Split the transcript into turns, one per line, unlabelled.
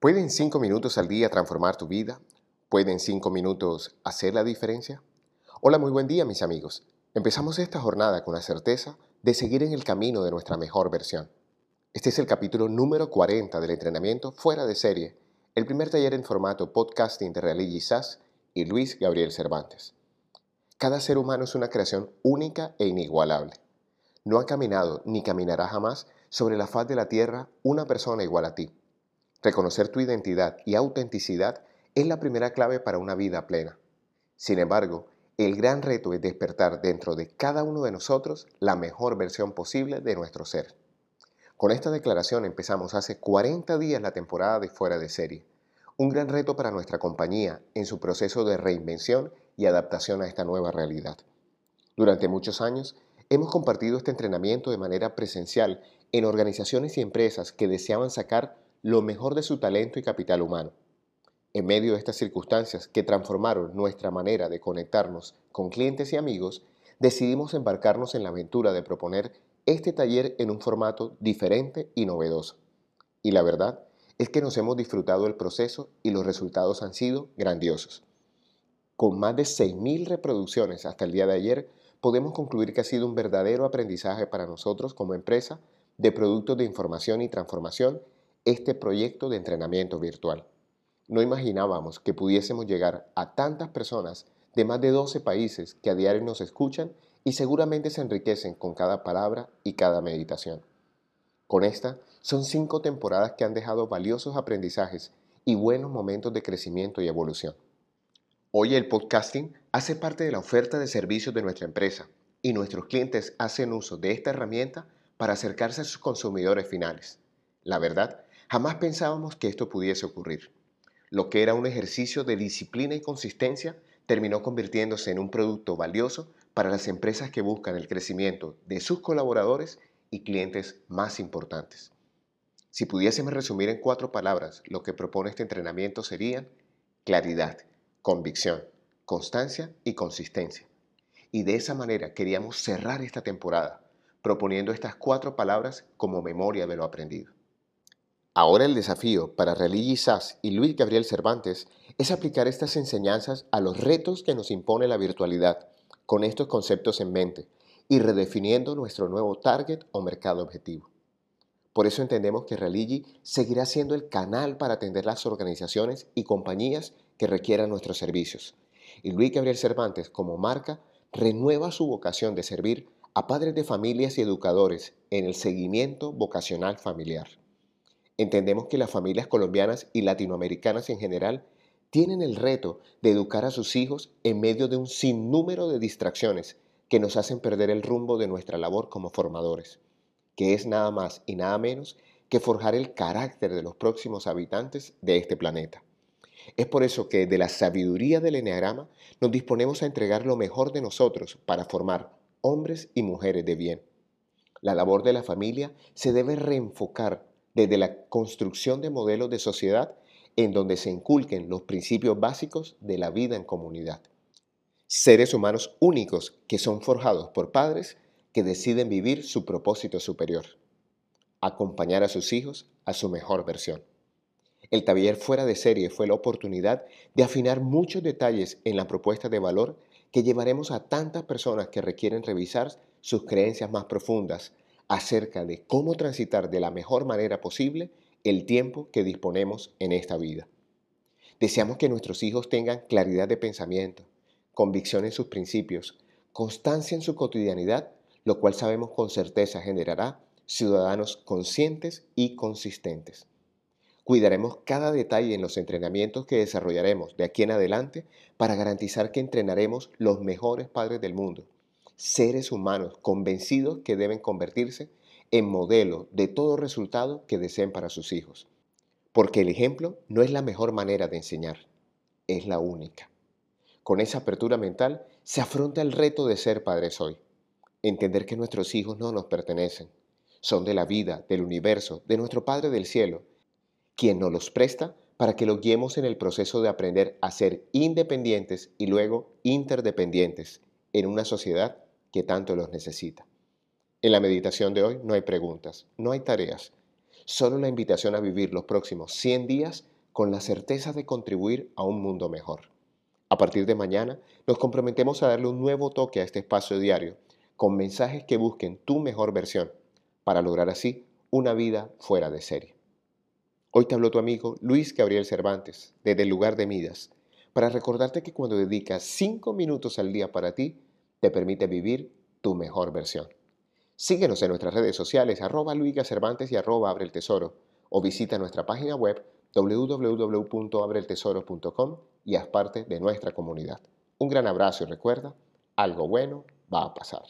¿Pueden cinco minutos al día transformar tu vida? ¿Pueden cinco minutos hacer la diferencia? Hola, muy buen día mis amigos. Empezamos esta jornada con la certeza de seguir en el camino de nuestra mejor versión. Este es el capítulo número 40 del entrenamiento fuera de serie, el primer taller en formato podcasting de SAS y Luis Gabriel Cervantes. Cada ser humano es una creación única e inigualable. No ha caminado ni caminará jamás sobre la faz de la tierra una persona igual a ti Reconocer tu identidad y autenticidad es la primera clave para una vida plena. Sin embargo, el gran reto es despertar dentro de cada uno de nosotros la mejor versión posible de nuestro ser. Con esta declaración empezamos hace 40 días la temporada de Fuera de Serie, un gran reto para nuestra compañía en su proceso de reinvención y adaptación a esta nueva realidad. Durante muchos años hemos compartido este entrenamiento de manera presencial en organizaciones y empresas que deseaban sacar lo mejor de su talento y capital humano. En medio de estas circunstancias que transformaron nuestra manera de conectarnos con clientes y amigos, decidimos embarcarnos en la aventura de proponer este taller en un formato diferente y novedoso. Y la verdad es que nos hemos disfrutado el proceso y los resultados han sido grandiosos. Con más de 6.000 reproducciones hasta el día de ayer, podemos concluir que ha sido un verdadero aprendizaje para nosotros como empresa de productos de información y transformación este proyecto de entrenamiento virtual. No imaginábamos que pudiésemos llegar a tantas personas de más de 12 países que a diario nos escuchan y seguramente se enriquecen con cada palabra y cada meditación. Con esta, son cinco temporadas que han dejado valiosos aprendizajes y buenos momentos de crecimiento y evolución. Hoy el podcasting hace parte de la oferta de servicios de nuestra empresa y nuestros clientes hacen uso de esta herramienta para acercarse a sus consumidores finales. La verdad Jamás pensábamos que esto pudiese ocurrir. Lo que era un ejercicio de disciplina y consistencia terminó convirtiéndose en un producto valioso para las empresas que buscan el crecimiento de sus colaboradores y clientes más importantes. Si pudiésemos resumir en cuatro palabras lo que propone este entrenamiento serían claridad, convicción, constancia y consistencia. Y de esa manera queríamos cerrar esta temporada proponiendo estas cuatro palabras como memoria de lo aprendido. Ahora el desafío para Religi Sass y Luis Gabriel Cervantes es aplicar estas enseñanzas a los retos que nos impone la virtualidad, con estos conceptos en mente, y redefiniendo nuestro nuevo target o mercado objetivo. Por eso entendemos que Religi seguirá siendo el canal para atender las organizaciones y compañías que requieran nuestros servicios. Y Luis Gabriel Cervantes, como marca, renueva su vocación de servir a padres de familias y educadores en el seguimiento vocacional familiar. Entendemos que las familias colombianas y latinoamericanas en general tienen el reto de educar a sus hijos en medio de un sinnúmero de distracciones que nos hacen perder el rumbo de nuestra labor como formadores, que es nada más y nada menos que forjar el carácter de los próximos habitantes de este planeta. Es por eso que de la sabiduría del Enneagrama nos disponemos a entregar lo mejor de nosotros para formar hombres y mujeres de bien. La labor de la familia se debe reenfocar desde la construcción de modelos de sociedad en donde se inculquen los principios básicos de la vida en comunidad. Seres humanos únicos que son forjados por padres que deciden vivir su propósito superior, acompañar a sus hijos a su mejor versión. El taller fuera de serie fue la oportunidad de afinar muchos detalles en la propuesta de valor que llevaremos a tantas personas que requieren revisar sus creencias más profundas, acerca de cómo transitar de la mejor manera posible el tiempo que disponemos en esta vida. Deseamos que nuestros hijos tengan claridad de pensamiento, convicción en sus principios, constancia en su cotidianidad, lo cual sabemos con certeza generará ciudadanos conscientes y consistentes. Cuidaremos cada detalle en los entrenamientos que desarrollaremos de aquí en adelante para garantizar que entrenaremos los mejores padres del mundo seres humanos convencidos que deben convertirse en modelo de todo resultado que deseen para sus hijos. Porque el ejemplo no es la mejor manera de enseñar, es la única. Con esa apertura mental se afronta el reto de ser padres hoy. Entender que nuestros hijos no nos pertenecen, son de la vida, del universo, de nuestro Padre del Cielo, quien nos los presta para que los guiemos en el proceso de aprender a ser independientes y luego interdependientes en una sociedad que tanto los necesita. En la meditación de hoy no hay preguntas, no hay tareas, solo la invitación a vivir los próximos 100 días con la certeza de contribuir a un mundo mejor. A partir de mañana nos comprometemos a darle un nuevo toque a este espacio diario, con mensajes que busquen tu mejor versión, para lograr así una vida fuera de serie. Hoy te habló tu amigo Luis Gabriel Cervantes, desde el lugar de Midas, para recordarte que cuando dedicas 5 minutos al día para ti, te permite vivir tu mejor versión. Síguenos en nuestras redes sociales, arroba Cervantes y arroba Abre el Tesoro, o visita nuestra página web www.abreltesoro.com y haz parte de nuestra comunidad. Un gran abrazo y recuerda, algo bueno va a pasar.